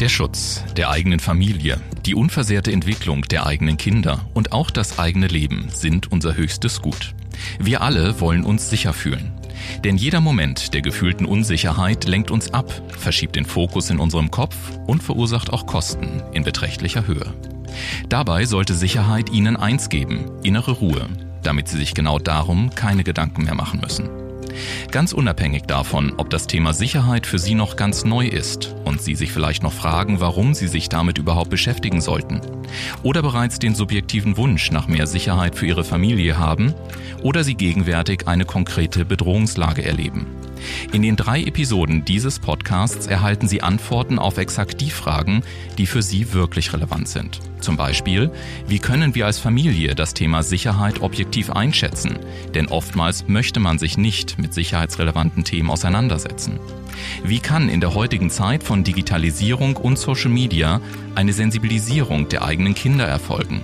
Der Schutz der eigenen Familie, die unversehrte Entwicklung der eigenen Kinder und auch das eigene Leben sind unser höchstes Gut. Wir alle wollen uns sicher fühlen. Denn jeder Moment der gefühlten Unsicherheit lenkt uns ab, verschiebt den Fokus in unserem Kopf und verursacht auch Kosten in beträchtlicher Höhe. Dabei sollte Sicherheit Ihnen eins geben, innere Ruhe, damit Sie sich genau darum keine Gedanken mehr machen müssen. Ganz unabhängig davon, ob das Thema Sicherheit für Sie noch ganz neu ist und Sie sich vielleicht noch fragen, warum Sie sich damit überhaupt beschäftigen sollten, oder bereits den subjektiven Wunsch nach mehr Sicherheit für Ihre Familie haben, oder Sie gegenwärtig eine konkrete Bedrohungslage erleben. In den drei Episoden dieses Podcasts erhalten Sie Antworten auf exakt die Fragen, die für Sie wirklich relevant sind. Zum Beispiel, wie können wir als Familie das Thema Sicherheit objektiv einschätzen? Denn oftmals möchte man sich nicht mit sicherheitsrelevanten Themen auseinandersetzen. Wie kann in der heutigen Zeit von Digitalisierung und Social Media eine Sensibilisierung der eigenen Kinder erfolgen?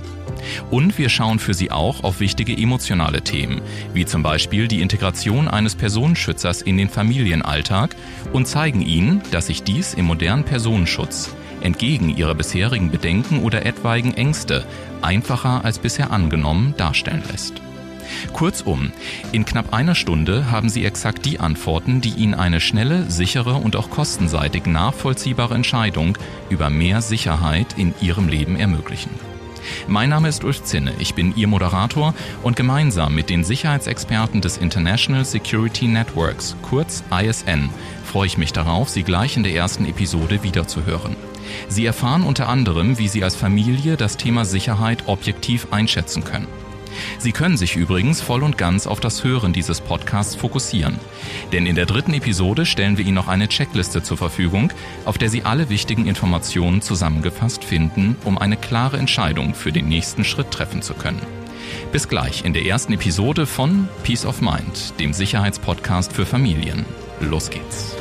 Und wir schauen für sie auch auf wichtige emotionale Themen, wie zum Beispiel die Integration eines Personenschützers in den Familienalltag und zeigen ihnen, dass sich dies im modernen Personenschutz entgegen ihrer bisherigen Bedenken oder etwaigen Ängste einfacher als bisher angenommen darstellen lässt. Kurzum, in knapp einer Stunde haben Sie exakt die Antworten, die Ihnen eine schnelle, sichere und auch kostenseitig nachvollziehbare Entscheidung über mehr Sicherheit in Ihrem Leben ermöglichen. Mein Name ist Ulf Zinne, ich bin Ihr Moderator und gemeinsam mit den Sicherheitsexperten des International Security Networks, kurz ISN, freue ich mich darauf, Sie gleich in der ersten Episode wiederzuhören. Sie erfahren unter anderem, wie Sie als Familie das Thema Sicherheit objektiv einschätzen können. Sie können sich übrigens voll und ganz auf das Hören dieses Podcasts fokussieren. Denn in der dritten Episode stellen wir Ihnen noch eine Checkliste zur Verfügung, auf der Sie alle wichtigen Informationen zusammengefasst finden, um eine klare Entscheidung für den nächsten Schritt treffen zu können. Bis gleich in der ersten Episode von Peace of Mind, dem Sicherheitspodcast für Familien. Los geht's.